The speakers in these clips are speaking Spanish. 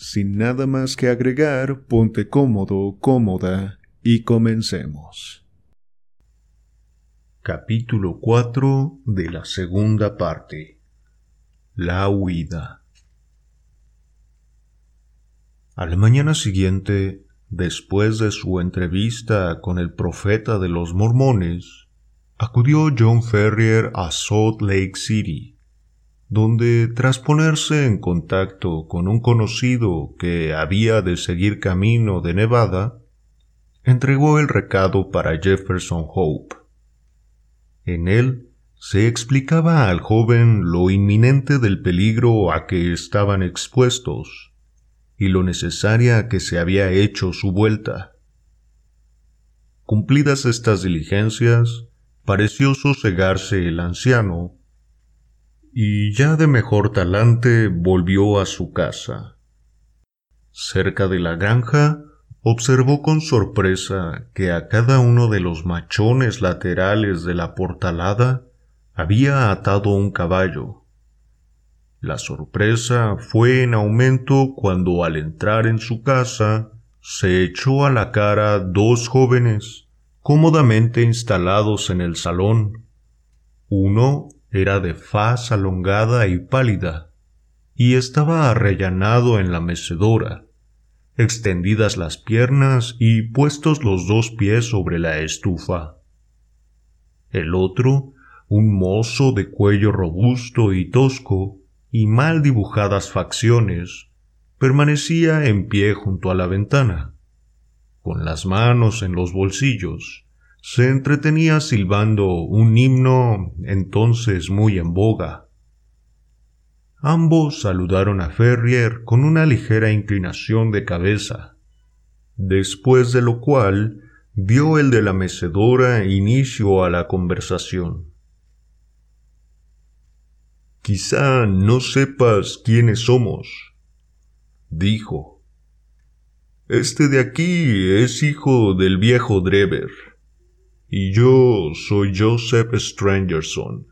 Sin nada más que agregar, ponte cómodo, cómoda y comencemos. Capítulo 4 de la segunda parte. La huida. A la mañana siguiente, después de su entrevista con el profeta de los mormones, acudió John Ferrier a Salt Lake City donde tras ponerse en contacto con un conocido que había de seguir camino de Nevada, entregó el recado para Jefferson Hope. En él se explicaba al joven lo inminente del peligro a que estaban expuestos y lo necesaria que se había hecho su vuelta. Cumplidas estas diligencias, pareció sosegarse el anciano y ya de mejor talante volvió a su casa. Cerca de la granja observó con sorpresa que a cada uno de los machones laterales de la portalada había atado un caballo. La sorpresa fue en aumento cuando al entrar en su casa se echó a la cara dos jóvenes cómodamente instalados en el salón, uno era de faz alongada y pálida, y estaba arrellanado en la mecedora, extendidas las piernas y puestos los dos pies sobre la estufa. El otro, un mozo de cuello robusto y tosco y mal dibujadas facciones, permanecía en pie junto a la ventana, con las manos en los bolsillos, se entretenía silbando un himno entonces muy en boga. Ambos saludaron a Ferrier con una ligera inclinación de cabeza, después de lo cual dio el de la mecedora inicio a la conversación. Quizá no sepas quiénes somos, dijo. Este de aquí es hijo del viejo Drever y yo soy Joseph Strangerson,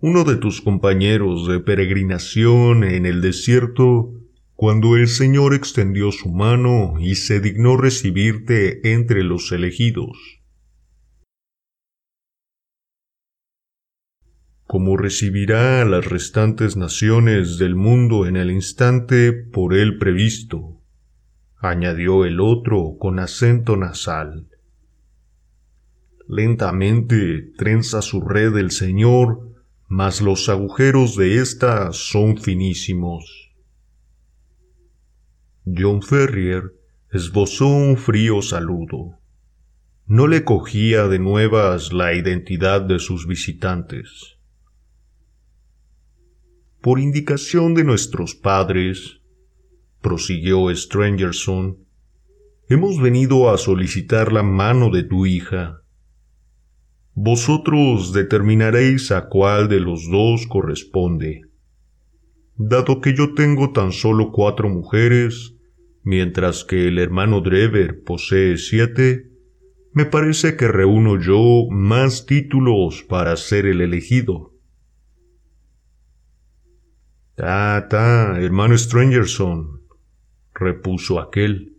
uno de tus compañeros de peregrinación en el desierto cuando el Señor extendió su mano y se dignó recibirte entre los elegidos. como recibirá a las restantes naciones del mundo en el instante por él previsto, añadió el otro con acento nasal. Lentamente trenza su red el Señor, mas los agujeros de ésta son finísimos. John Ferrier esbozó un frío saludo. No le cogía de nuevas la identidad de sus visitantes. Por indicación de nuestros padres, prosiguió Strangerson, hemos venido a solicitar la mano de tu hija. Vosotros determinaréis a cuál de los dos corresponde. Dado que yo tengo tan solo cuatro mujeres, mientras que el hermano Drever posee siete, me parece que reúno yo más títulos para ser el elegido. Ta, ta, hermano Strangerson, repuso aquel.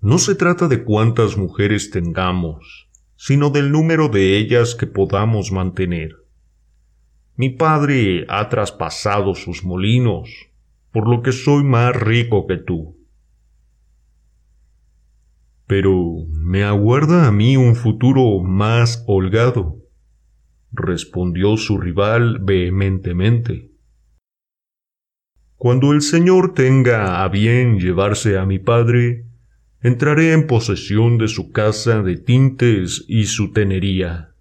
No se trata de cuántas mujeres tengamos, sino del número de ellas que podamos mantener. Mi padre ha traspasado sus molinos, por lo que soy más rico que tú. Pero me aguarda a mí un futuro más holgado, respondió su rival vehementemente. Cuando el Señor tenga a bien llevarse a mi padre, entraré en posesión de su casa de tintes y su tenería.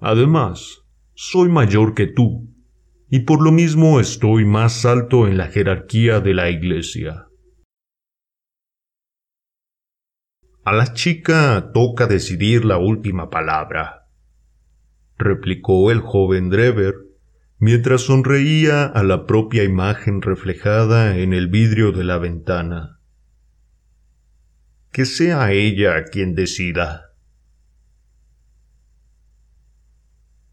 Además, soy mayor que tú, y por lo mismo estoy más alto en la jerarquía de la Iglesia. A la chica toca decidir la última palabra, replicó el joven Drever, mientras sonreía a la propia imagen reflejada en el vidrio de la ventana. Que sea ella quien decida.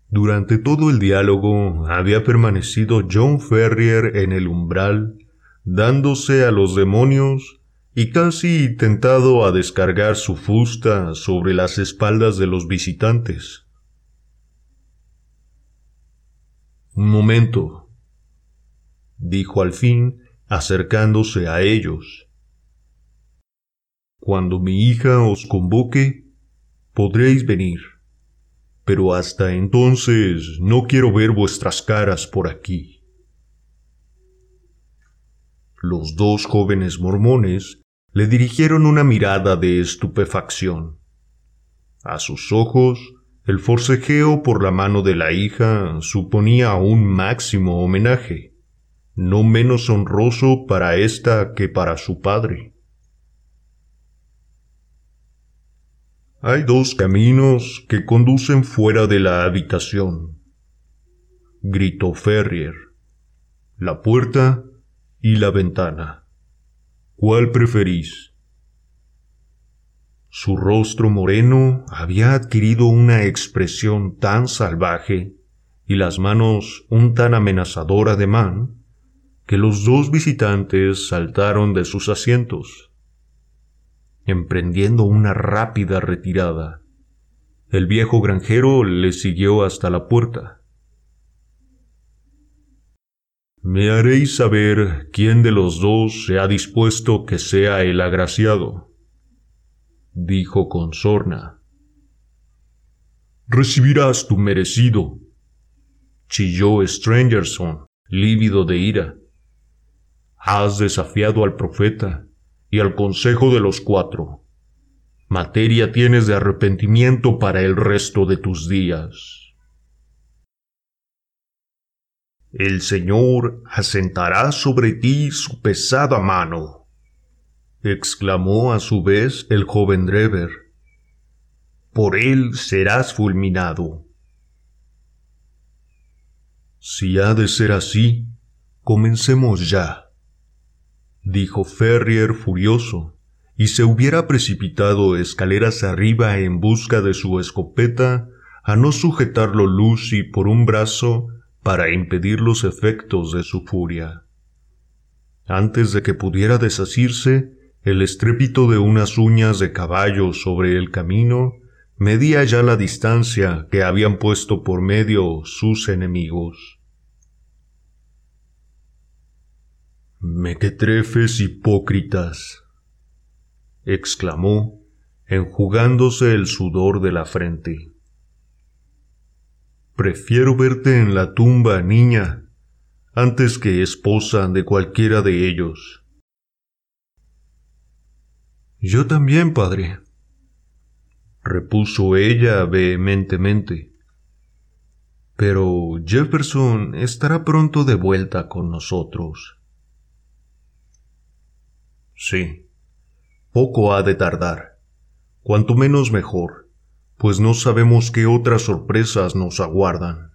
Durante todo el diálogo había permanecido John Ferrier en el umbral, dándose a los demonios y casi tentado a descargar su fusta sobre las espaldas de los visitantes. Un momento, dijo al fin, acercándose a ellos. Cuando mi hija os convoque, podréis venir pero hasta entonces no quiero ver vuestras caras por aquí. Los dos jóvenes mormones le dirigieron una mirada de estupefacción. A sus ojos, el forcejeo por la mano de la hija suponía un máximo homenaje, no menos honroso para ésta que para su padre. Hay dos caminos que conducen fuera de la habitación, gritó Ferrier. La puerta y la ventana. ¿Cuál preferís? Su rostro moreno había adquirido una expresión tan salvaje y las manos un tan amenazador ademán que los dos visitantes saltaron de sus asientos emprendiendo una rápida retirada. El viejo granjero le siguió hasta la puerta. Me haréis saber quién de los dos se ha dispuesto que sea el agraciado, dijo con sorna. Recibirás tu merecido, chilló Strangerson, lívido de ira. Has desafiado al profeta y al consejo de los cuatro. Materia tienes de arrepentimiento para el resto de tus días. El Señor asentará sobre ti su pesada mano, exclamó a su vez el joven Drever. Por él serás fulminado. Si ha de ser así, comencemos ya dijo Ferrier furioso, y se hubiera precipitado escaleras arriba en busca de su escopeta, a no sujetarlo Lucy por un brazo para impedir los efectos de su furia. Antes de que pudiera desasirse, el estrépito de unas uñas de caballo sobre el camino medía ya la distancia que habían puesto por medio sus enemigos. Mequetrefes hipócritas, exclamó, enjugándose el sudor de la frente. Prefiero verte en la tumba, niña, antes que esposa de cualquiera de ellos. Yo también, padre, repuso ella vehementemente. Pero Jefferson estará pronto de vuelta con nosotros. Sí. Poco ha de tardar. Cuanto menos mejor, pues no sabemos qué otras sorpresas nos aguardan.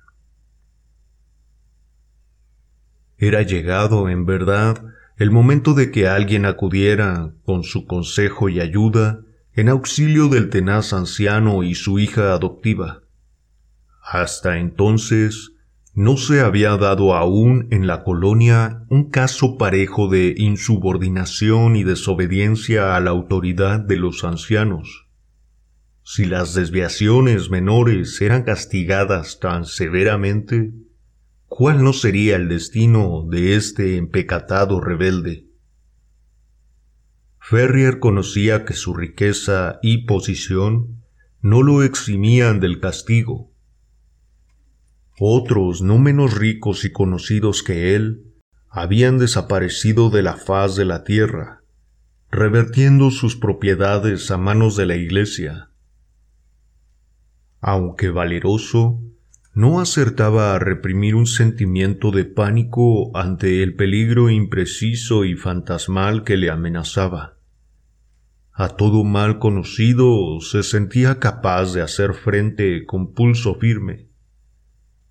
Era llegado, en verdad, el momento de que alguien acudiera, con su consejo y ayuda, en auxilio del tenaz anciano y su hija adoptiva. Hasta entonces, no se había dado aún en la colonia un caso parejo de insubordinación y desobediencia a la autoridad de los ancianos. Si las desviaciones menores eran castigadas tan severamente, ¿cuál no sería el destino de este empecatado rebelde? Ferrier conocía que su riqueza y posición no lo eximían del castigo, otros, no menos ricos y conocidos que él, habían desaparecido de la faz de la tierra, revertiendo sus propiedades a manos de la Iglesia. Aunque valeroso, no acertaba a reprimir un sentimiento de pánico ante el peligro impreciso y fantasmal que le amenazaba. a todo mal conocido se sentía capaz de hacer frente con pulso firme,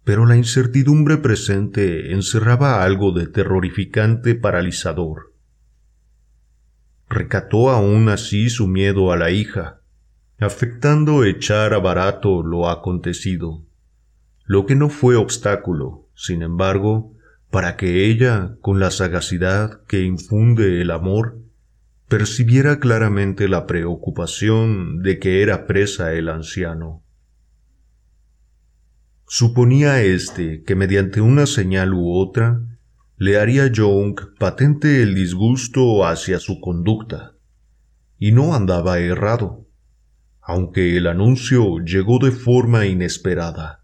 pero la incertidumbre presente encerraba algo de terrorificante paralizador. Recató aún así su miedo a la hija, afectando echar a barato lo acontecido, lo que no fue obstáculo, sin embargo, para que ella, con la sagacidad que infunde el amor, percibiera claramente la preocupación de que era presa el anciano. Suponía éste que mediante una señal u otra le haría Young patente el disgusto hacia su conducta, y no andaba errado, aunque el anuncio llegó de forma inesperada.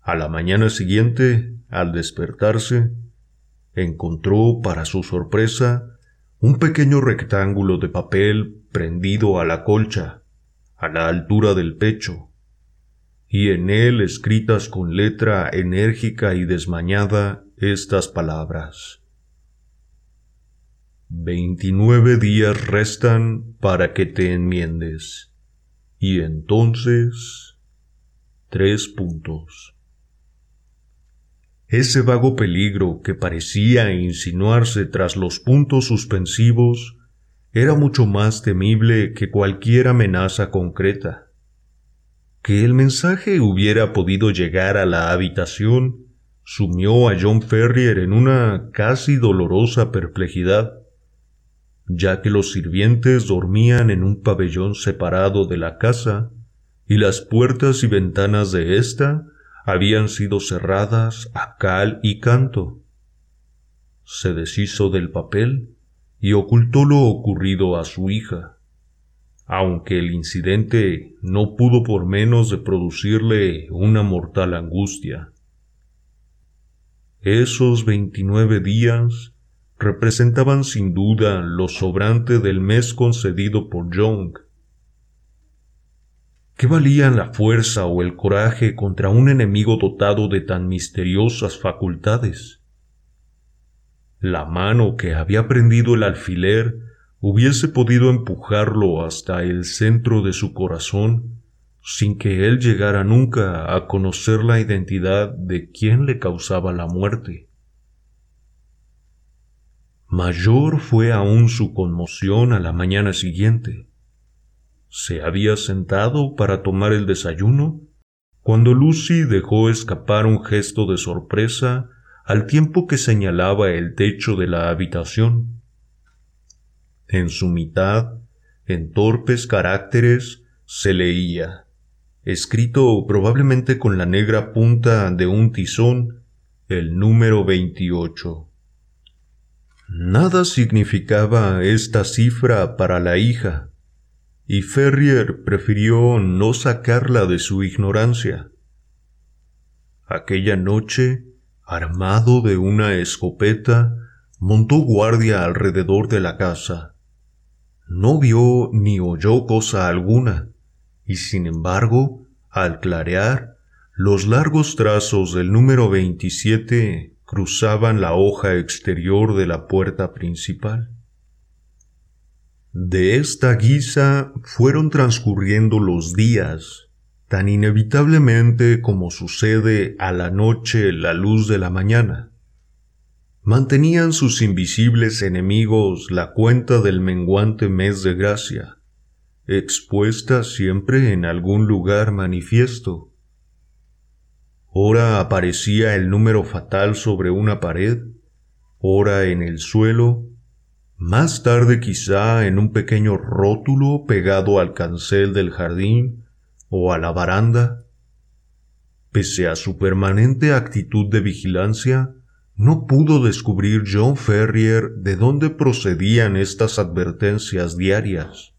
A la mañana siguiente, al despertarse, encontró, para su sorpresa, un pequeño rectángulo de papel prendido a la colcha, a la altura del pecho, y en él escritas con letra enérgica y desmañada estas palabras. Veintinueve días restan para que te enmiendes, y entonces... tres puntos. Ese vago peligro que parecía insinuarse tras los puntos suspensivos era mucho más temible que cualquier amenaza concreta. Que el mensaje hubiera podido llegar a la habitación sumió a John Ferrier en una casi dolorosa perplejidad, ya que los sirvientes dormían en un pabellón separado de la casa y las puertas y ventanas de ésta habían sido cerradas a cal y canto. Se deshizo del papel y ocultó lo ocurrido a su hija, aunque el incidente no pudo por menos de producirle una mortal angustia. Esos veintinueve días representaban sin duda lo sobrante del mes concedido por Young, ¿Qué valían la fuerza o el coraje contra un enemigo dotado de tan misteriosas facultades? La mano que había prendido el alfiler hubiese podido empujarlo hasta el centro de su corazón sin que él llegara nunca a conocer la identidad de quien le causaba la muerte. Mayor fue aún su conmoción a la mañana siguiente se había sentado para tomar el desayuno cuando Lucy dejó escapar un gesto de sorpresa al tiempo que señalaba el techo de la habitación. En su mitad, en torpes caracteres, se leía, escrito probablemente con la negra punta de un tizón, el número 28. Nada significaba esta cifra para la hija, y Ferrier prefirió no sacarla de su ignorancia. Aquella noche, armado de una escopeta, montó guardia alrededor de la casa. No vio ni oyó cosa alguna, y sin embargo, al clarear, los largos trazos del número 27 cruzaban la hoja exterior de la puerta principal. De esta guisa fueron transcurriendo los días, tan inevitablemente como sucede a la noche la luz de la mañana. Mantenían sus invisibles enemigos la cuenta del menguante mes de gracia, expuesta siempre en algún lugar manifiesto. Ora aparecía el número fatal sobre una pared, ora en el suelo, más tarde quizá en un pequeño rótulo pegado al cancel del jardín o a la baranda. Pese a su permanente actitud de vigilancia, no pudo descubrir John Ferrier de dónde procedían estas advertencias diarias.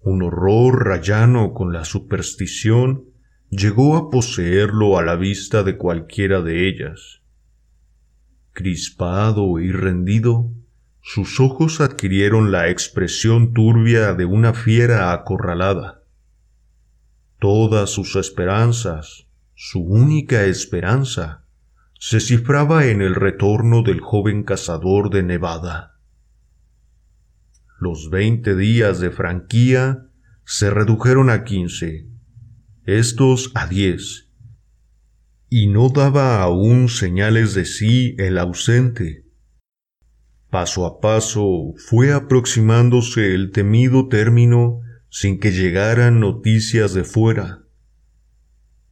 Un horror rayano con la superstición llegó a poseerlo a la vista de cualquiera de ellas. Crispado y rendido, sus ojos adquirieron la expresión turbia de una fiera acorralada. Todas sus esperanzas, su única esperanza, se cifraba en el retorno del joven cazador de Nevada. los veinte días de franquía se redujeron a quince, estos a diez, y no daba aún señales de sí el ausente. Paso a paso fue aproximándose el temido término sin que llegaran noticias de fuera.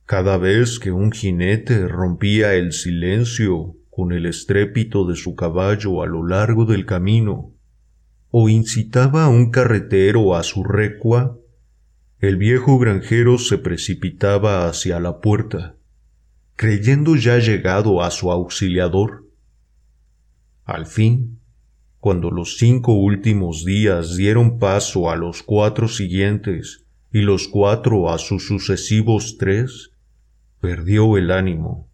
Cada vez que un jinete rompía el silencio con el estrépito de su caballo a lo largo del camino, o incitaba a un carretero a su recua, el viejo granjero se precipitaba hacia la puerta, creyendo ya llegado a su auxiliador. Al fin, cuando los cinco últimos días dieron paso a los cuatro siguientes y los cuatro a sus sucesivos tres, perdió el ánimo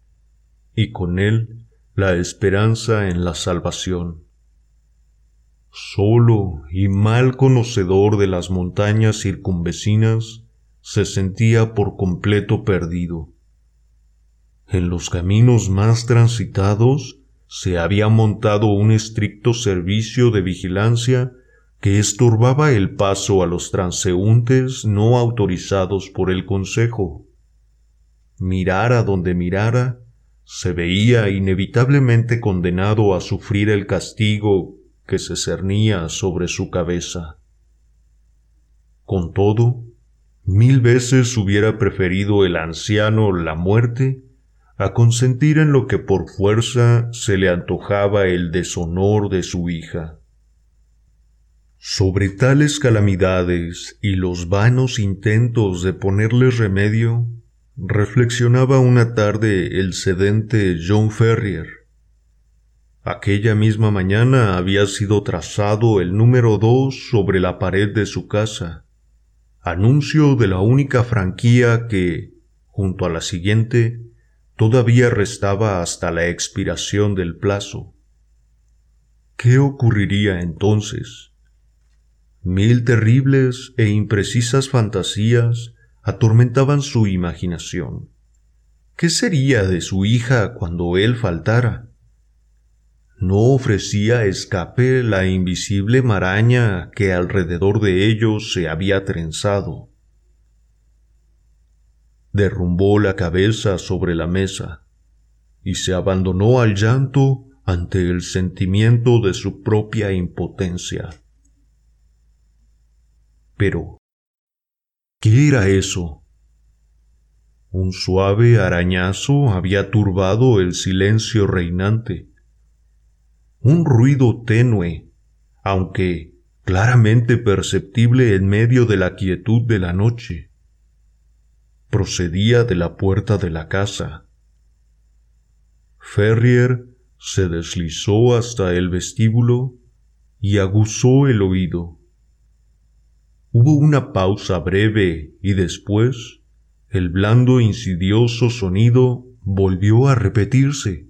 y con él la esperanza en la salvación. Solo y mal conocedor de las montañas circunvecinas, se sentía por completo perdido. En los caminos más transitados se había montado un estricto servicio de vigilancia que estorbaba el paso a los transeúntes no autorizados por el Consejo mirara donde mirara, se veía inevitablemente condenado a sufrir el castigo que se cernía sobre su cabeza. Con todo, mil veces hubiera preferido el anciano la muerte a consentir en lo que por fuerza se le antojaba el deshonor de su hija. Sobre tales calamidades y los vanos intentos de ponerles remedio, reflexionaba una tarde el sedente John Ferrier. Aquella misma mañana había sido trazado el número dos sobre la pared de su casa, anuncio de la única franquía que, junto a la siguiente, todavía restaba hasta la expiración del plazo. ¿Qué ocurriría entonces? Mil terribles e imprecisas fantasías atormentaban su imaginación. ¿Qué sería de su hija cuando él faltara? ¿No ofrecía escape la invisible maraña que alrededor de ellos se había trenzado? Derrumbó la cabeza sobre la mesa y se abandonó al llanto ante el sentimiento de su propia impotencia. Pero, ¿Qué era eso? Un suave arañazo había turbado el silencio reinante. Un ruido tenue, aunque claramente perceptible en medio de la quietud de la noche. Procedía de la puerta de la casa. Ferrier se deslizó hasta el vestíbulo y aguzó el oído. Hubo una pausa breve y después el blando insidioso sonido volvió a repetirse.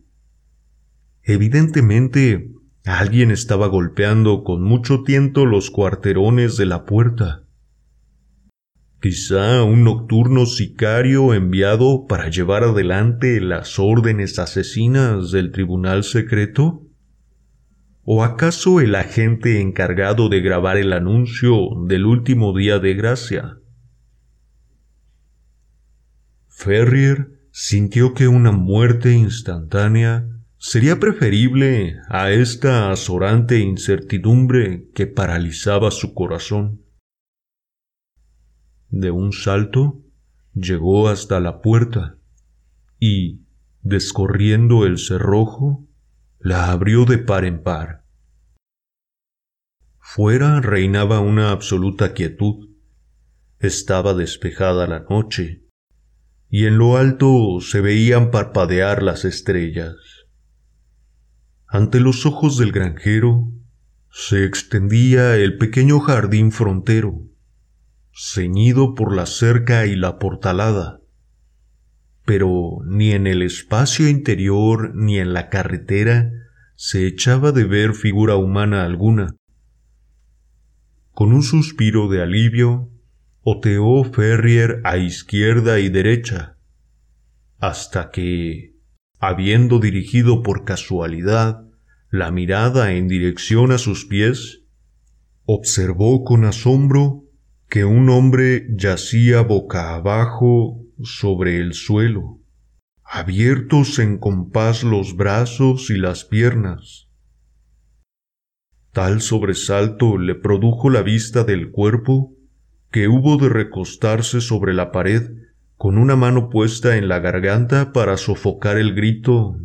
Evidentemente alguien estaba golpeando con mucho tiento los cuarterones de la puerta. Quizá un nocturno sicario enviado para llevar adelante las órdenes asesinas del tribunal secreto? ¿O acaso el agente encargado de grabar el anuncio del último día de gracia? Ferrier sintió que una muerte instantánea sería preferible a esta azorante incertidumbre que paralizaba su corazón. De un salto llegó hasta la puerta y, descorriendo el cerrojo, la abrió de par en par. Fuera reinaba una absoluta quietud. Estaba despejada la noche, y en lo alto se veían parpadear las estrellas. Ante los ojos del granjero se extendía el pequeño jardín frontero, ceñido por la cerca y la portalada, pero ni en el espacio interior ni en la carretera se echaba de ver figura humana alguna. Con un suspiro de alivio, oteó Ferrier a izquierda y derecha, hasta que, habiendo dirigido por casualidad la mirada en dirección a sus pies, observó con asombro que un hombre yacía boca abajo sobre el suelo, abiertos en compás los brazos y las piernas. Tal sobresalto le produjo la vista del cuerpo que hubo de recostarse sobre la pared con una mano puesta en la garganta para sofocar el grito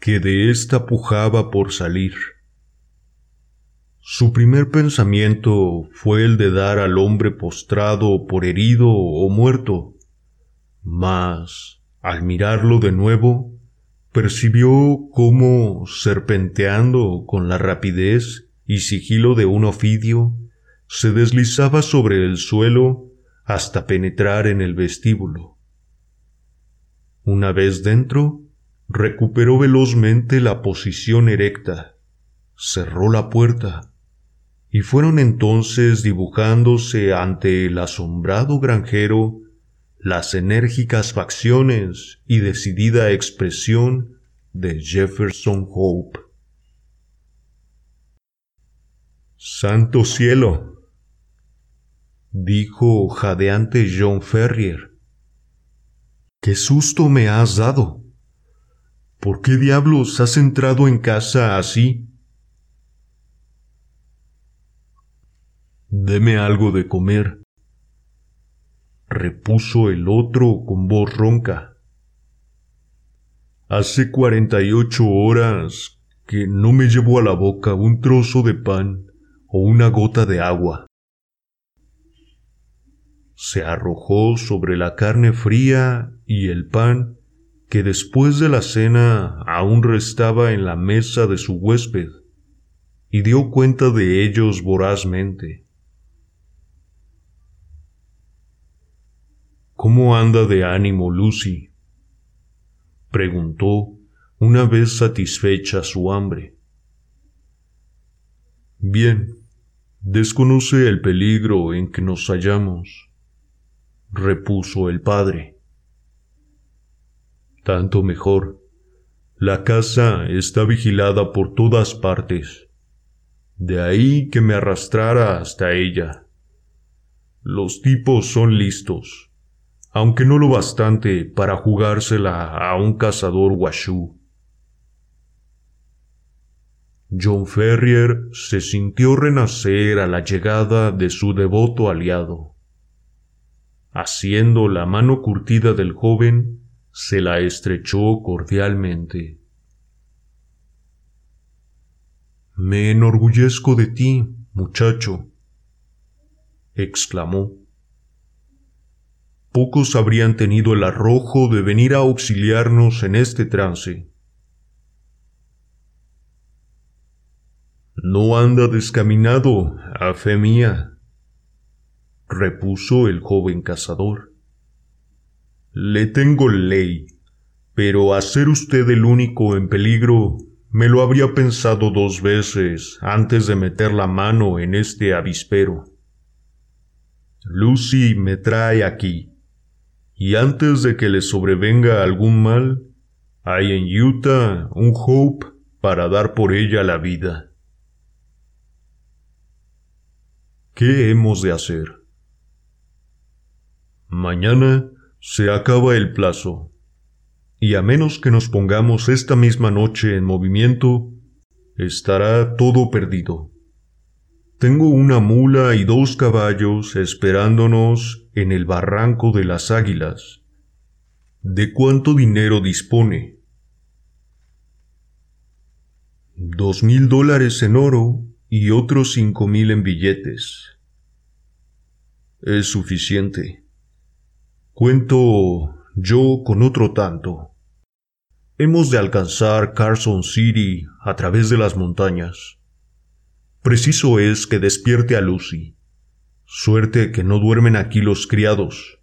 que de ésta pujaba por salir. Su primer pensamiento fue el de dar al hombre postrado por herido o muerto, mas, al mirarlo de nuevo, percibió cómo, serpenteando con la rapidez y sigilo de un ofidio, se deslizaba sobre el suelo hasta penetrar en el vestíbulo. Una vez dentro, recuperó velozmente la posición erecta, cerró la puerta, y fueron entonces dibujándose ante el asombrado granjero las enérgicas facciones y decidida expresión de Jefferson Hope. Santo cielo, dijo jadeante John Ferrier. ¡Qué susto me has dado! ¿Por qué diablos has entrado en casa así? Deme algo de comer, repuso el otro con voz ronca. Hace cuarenta y ocho horas que no me llevo a la boca un trozo de pan o una gota de agua se arrojó sobre la carne fría y el pan que después de la cena aún restaba en la mesa de su huésped, y dio cuenta de ellos vorazmente. ¿Cómo anda de ánimo Lucy? preguntó una vez satisfecha su hambre. Bien, desconoce el peligro en que nos hallamos repuso el padre. Tanto mejor. La casa está vigilada por todas partes. De ahí que me arrastrara hasta ella. Los tipos son listos, aunque no lo bastante para jugársela a un cazador guachú. John Ferrier se sintió renacer a la llegada de su devoto aliado. Haciendo la mano curtida del joven, se la estrechó cordialmente. Me enorgullezco de ti, muchacho, exclamó. Pocos habrían tenido el arrojo de venir a auxiliarnos en este trance. No anda descaminado, a fe mía, repuso el joven cazador. Le tengo ley, pero a ser usted el único en peligro, me lo habría pensado dos veces antes de meter la mano en este avispero. Lucy me trae aquí, y antes de que le sobrevenga algún mal, hay en Utah un Hope para dar por ella la vida. ¿Qué hemos de hacer? Mañana se acaba el plazo, y a menos que nos pongamos esta misma noche en movimiento, estará todo perdido. Tengo una mula y dos caballos esperándonos en el barranco de las águilas. ¿De cuánto dinero dispone? Dos mil dólares en oro y otros cinco mil en billetes. Es suficiente. Cuento yo con otro tanto. Hemos de alcanzar Carson City a través de las montañas. Preciso es que despierte a Lucy. Suerte que no duermen aquí los criados.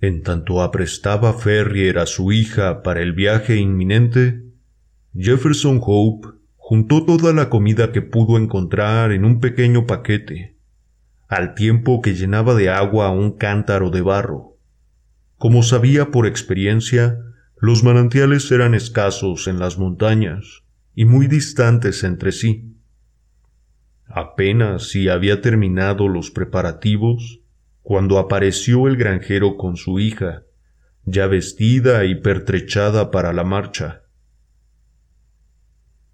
En tanto aprestaba Ferrier a su hija para el viaje inminente, Jefferson Hope juntó toda la comida que pudo encontrar en un pequeño paquete al tiempo que llenaba de agua un cántaro de barro. Como sabía por experiencia, los manantiales eran escasos en las montañas, y muy distantes entre sí. Apenas si había terminado los preparativos cuando apareció el granjero con su hija, ya vestida y pertrechada para la marcha.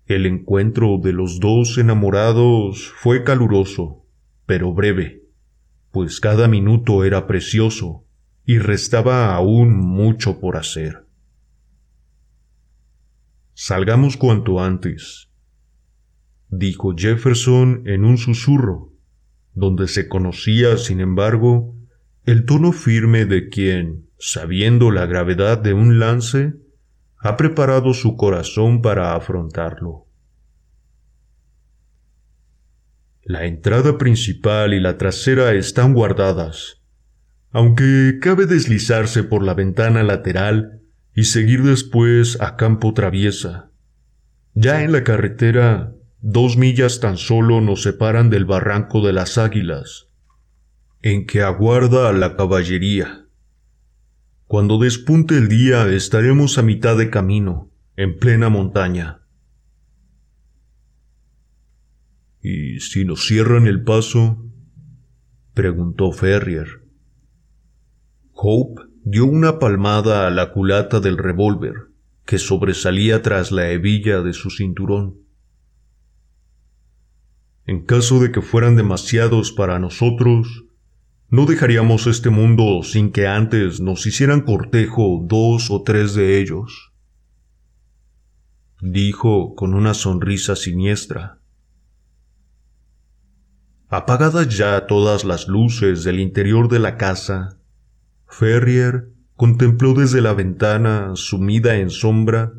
El encuentro de los dos enamorados fue caluroso, pero breve, pues cada minuto era precioso y restaba aún mucho por hacer. Salgamos cuanto antes, dijo Jefferson en un susurro, donde se conocía, sin embargo, el tono firme de quien, sabiendo la gravedad de un lance, ha preparado su corazón para afrontarlo. La entrada principal y la trasera están guardadas, aunque cabe deslizarse por la ventana lateral y seguir después a campo traviesa. Ya en la carretera, dos millas tan solo nos separan del barranco de las águilas, en que aguarda a la caballería. Cuando despunte el día estaremos a mitad de camino, en plena montaña. ¿Y si nos cierran el paso? preguntó Ferrier. Hope dio una palmada a la culata del revólver, que sobresalía tras la hebilla de su cinturón. En caso de que fueran demasiados para nosotros, no dejaríamos este mundo sin que antes nos hicieran cortejo dos o tres de ellos, dijo con una sonrisa siniestra. Apagadas ya todas las luces del interior de la casa, Ferrier contempló desde la ventana, sumida en sombra,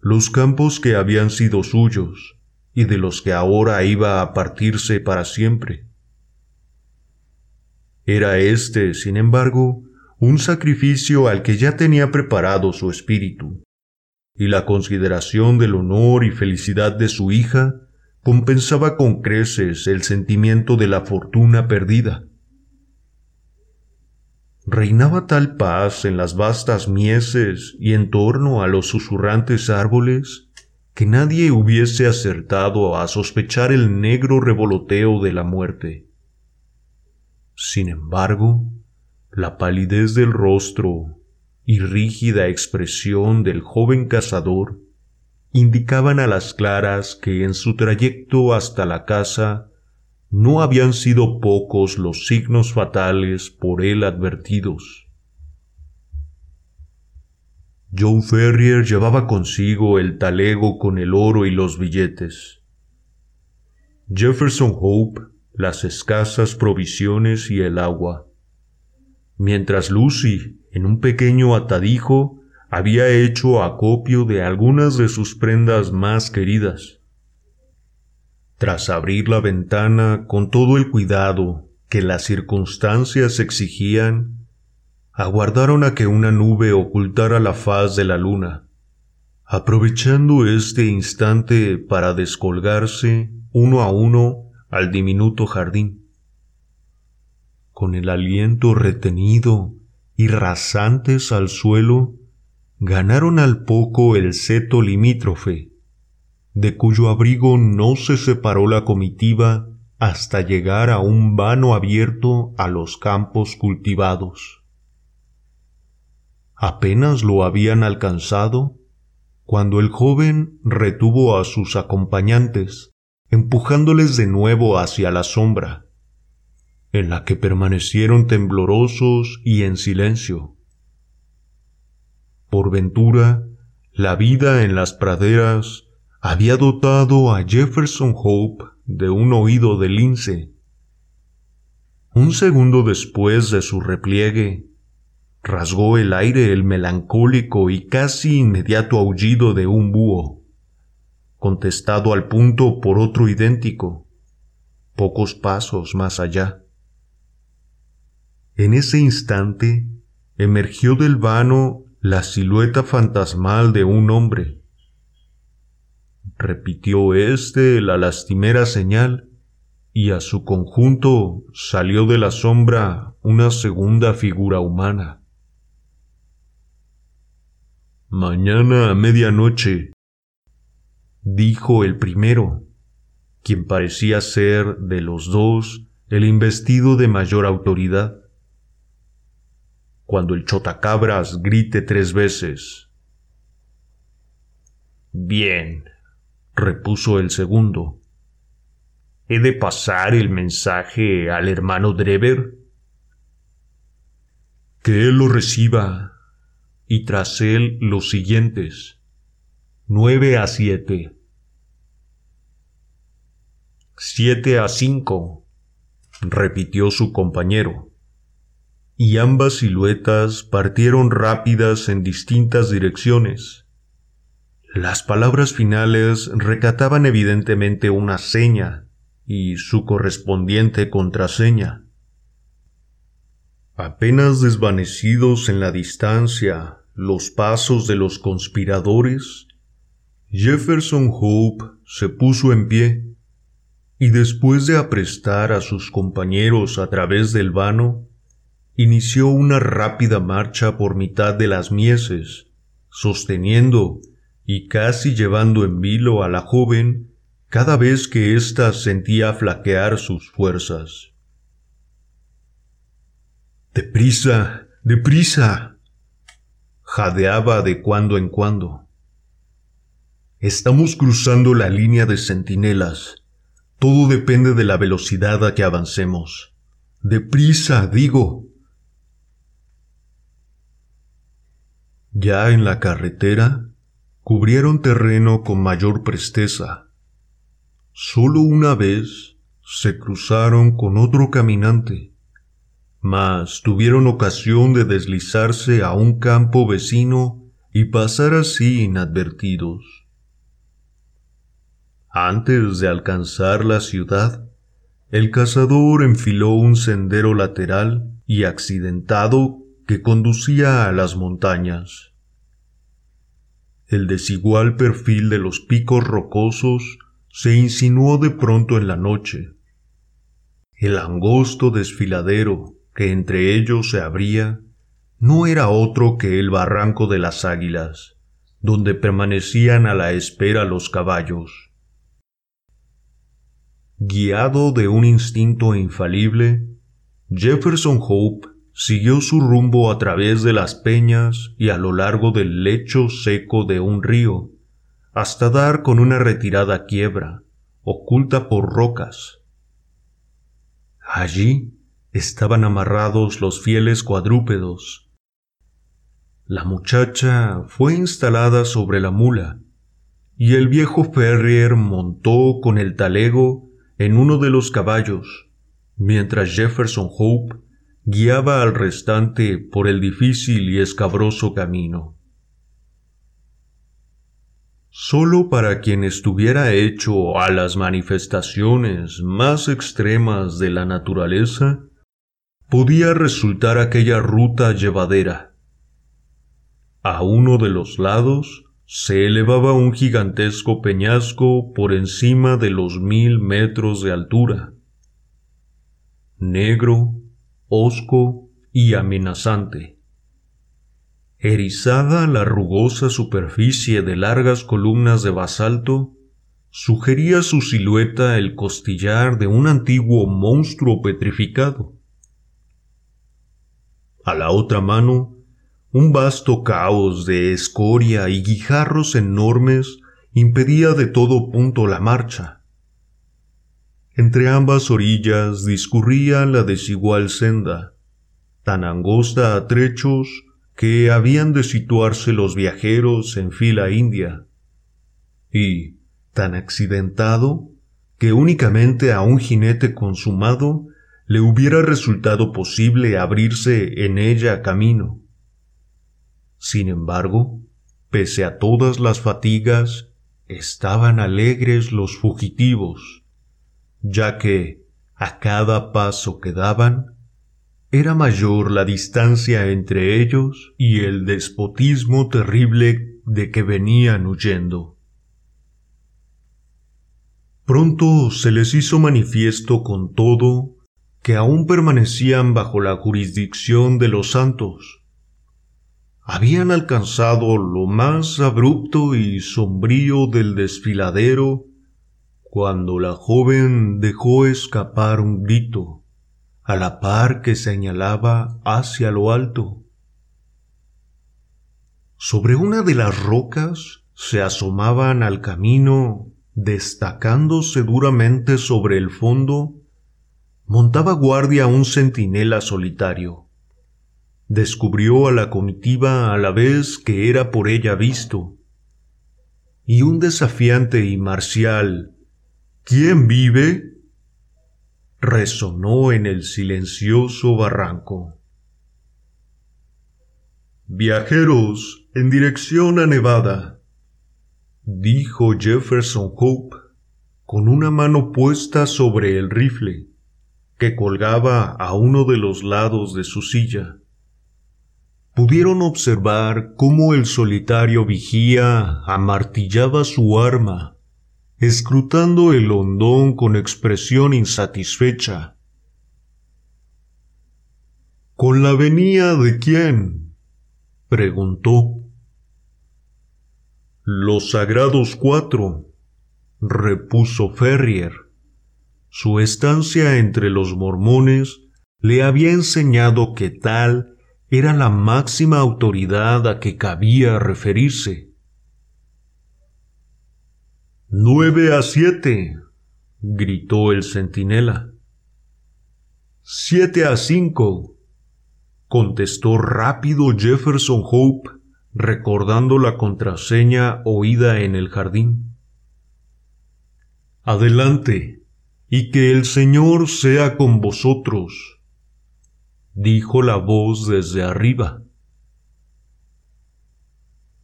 los campos que habían sido suyos y de los que ahora iba a partirse para siempre. Era este, sin embargo, un sacrificio al que ya tenía preparado su espíritu, y la consideración del honor y felicidad de su hija compensaba con creces el sentimiento de la fortuna perdida. Reinaba tal paz en las vastas mieses y en torno a los susurrantes árboles que nadie hubiese acertado a sospechar el negro revoloteo de la muerte. Sin embargo, la palidez del rostro y rígida expresión del joven cazador indicaban a las claras que en su trayecto hasta la casa no habían sido pocos los signos fatales por él advertidos. Joe Ferrier llevaba consigo el talego con el oro y los billetes. Jefferson Hope las escasas provisiones y el agua, mientras Lucy, en un pequeño atadijo, había hecho acopio de algunas de sus prendas más queridas. Tras abrir la ventana con todo el cuidado que las circunstancias exigían, aguardaron a que una nube ocultara la faz de la luna, aprovechando este instante para descolgarse uno a uno al diminuto jardín. Con el aliento retenido y rasantes al suelo, ganaron al poco el seto limítrofe de cuyo abrigo no se separó la comitiva hasta llegar a un vano abierto a los campos cultivados. Apenas lo habían alcanzado cuando el joven retuvo a sus acompañantes, empujándoles de nuevo hacia la sombra, en la que permanecieron temblorosos y en silencio. Por ventura, la vida en las praderas había dotado a Jefferson Hope de un oído de lince. Un segundo después de su repliegue, rasgó el aire el melancólico y casi inmediato aullido de un búho, contestado al punto por otro idéntico, pocos pasos más allá. En ese instante emergió del vano la silueta fantasmal de un hombre, repitió éste la lastimera señal, y a su conjunto salió de la sombra una segunda figura humana. Mañana a medianoche, dijo el primero, quien parecía ser de los dos el investido de mayor autoridad. Cuando el chotacabras grite tres veces. Bien, repuso el segundo. ¿He de pasar el mensaje al hermano Drever? Que él lo reciba, y tras él los siguientes, nueve a siete. Siete a cinco, repitió su compañero, y ambas siluetas partieron rápidas en distintas direcciones. Las palabras finales recataban evidentemente una seña y su correspondiente contraseña. Apenas desvanecidos en la distancia los pasos de los conspiradores, Jefferson Hope se puso en pie y después de aprestar a sus compañeros a través del vano, inició una rápida marcha por mitad de las mieses, sosteniendo y casi llevando en vilo a la joven cada vez que ésta sentía flaquear sus fuerzas. Deprisa, deprisa. jadeaba de cuando en cuando. Estamos cruzando la línea de centinelas. Todo depende de la velocidad a que avancemos. Deprisa, digo. Ya en la carretera, cubrieron terreno con mayor presteza. Solo una vez se cruzaron con otro caminante mas tuvieron ocasión de deslizarse a un campo vecino y pasar así inadvertidos. Antes de alcanzar la ciudad, el cazador enfiló un sendero lateral y accidentado que conducía a las montañas. El desigual perfil de los picos rocosos se insinuó de pronto en la noche. El angosto desfiladero que entre ellos se abría no era otro que el barranco de las águilas, donde permanecían a la espera los caballos. Guiado de un instinto infalible, Jefferson Hope siguió su rumbo a través de las peñas y a lo largo del lecho seco de un río, hasta dar con una retirada quiebra, oculta por rocas. Allí estaban amarrados los fieles cuadrúpedos. La muchacha fue instalada sobre la mula, y el viejo Ferrier montó con el talego en uno de los caballos, mientras Jefferson Hope guiaba al restante por el difícil y escabroso camino. Solo para quien estuviera hecho a las manifestaciones más extremas de la naturaleza, podía resultar aquella ruta llevadera. A uno de los lados se elevaba un gigantesco peñasco por encima de los mil metros de altura, negro, hosco y amenazante. Erizada la rugosa superficie de largas columnas de basalto, sugería su silueta el costillar de un antiguo monstruo petrificado. A la otra mano, un vasto caos de escoria y guijarros enormes impedía de todo punto la marcha. Entre ambas orillas discurría la desigual senda, tan angosta a trechos que habían de situarse los viajeros en fila india, y tan accidentado que únicamente a un jinete consumado le hubiera resultado posible abrirse en ella camino. Sin embargo, pese a todas las fatigas, estaban alegres los fugitivos, ya que, a cada paso que daban, era mayor la distancia entre ellos y el despotismo terrible de que venían huyendo. Pronto se les hizo manifiesto con todo que aún permanecían bajo la jurisdicción de los santos. Habían alcanzado lo más abrupto y sombrío del desfiladero cuando la joven dejó escapar un grito, a la par que señalaba hacia lo alto. Sobre una de las rocas se asomaban al camino, destacándose duramente sobre el fondo, montaba guardia un centinela solitario descubrió a la comitiva a la vez que era por ella visto, y un desafiante y marcial ¿Quién vive? resonó en el silencioso barranco. Viajeros en dirección a Nevada, dijo Jefferson Hope con una mano puesta sobre el rifle que colgaba a uno de los lados de su silla pudieron observar cómo el solitario vigía amartillaba su arma, escrutando el hondón con expresión insatisfecha. ¿Con la venía de quién? preguntó. Los sagrados cuatro, repuso Ferrier. Su estancia entre los mormones le había enseñado que tal era la máxima autoridad a que cabía referirse. Nueve a siete, gritó el centinela. Siete a cinco, contestó rápido Jefferson Hope, recordando la contraseña oída en el jardín. Adelante, y que el Señor sea con vosotros dijo la voz desde arriba.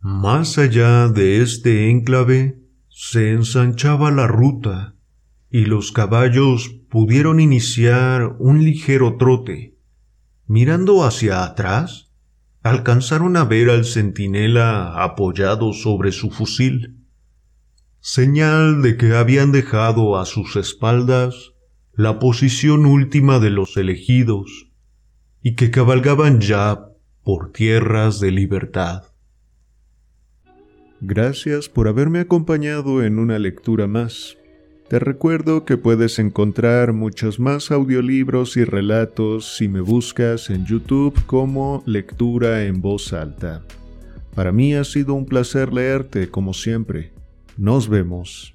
Más allá de este enclave se ensanchaba la ruta y los caballos pudieron iniciar un ligero trote. Mirando hacia atrás, alcanzaron a ver al centinela apoyado sobre su fusil, señal de que habían dejado a sus espaldas la posición última de los elegidos y que cabalgaban ya por tierras de libertad. Gracias por haberme acompañado en una lectura más. Te recuerdo que puedes encontrar muchos más audiolibros y relatos si me buscas en YouTube como Lectura en voz alta. Para mí ha sido un placer leerte como siempre. Nos vemos.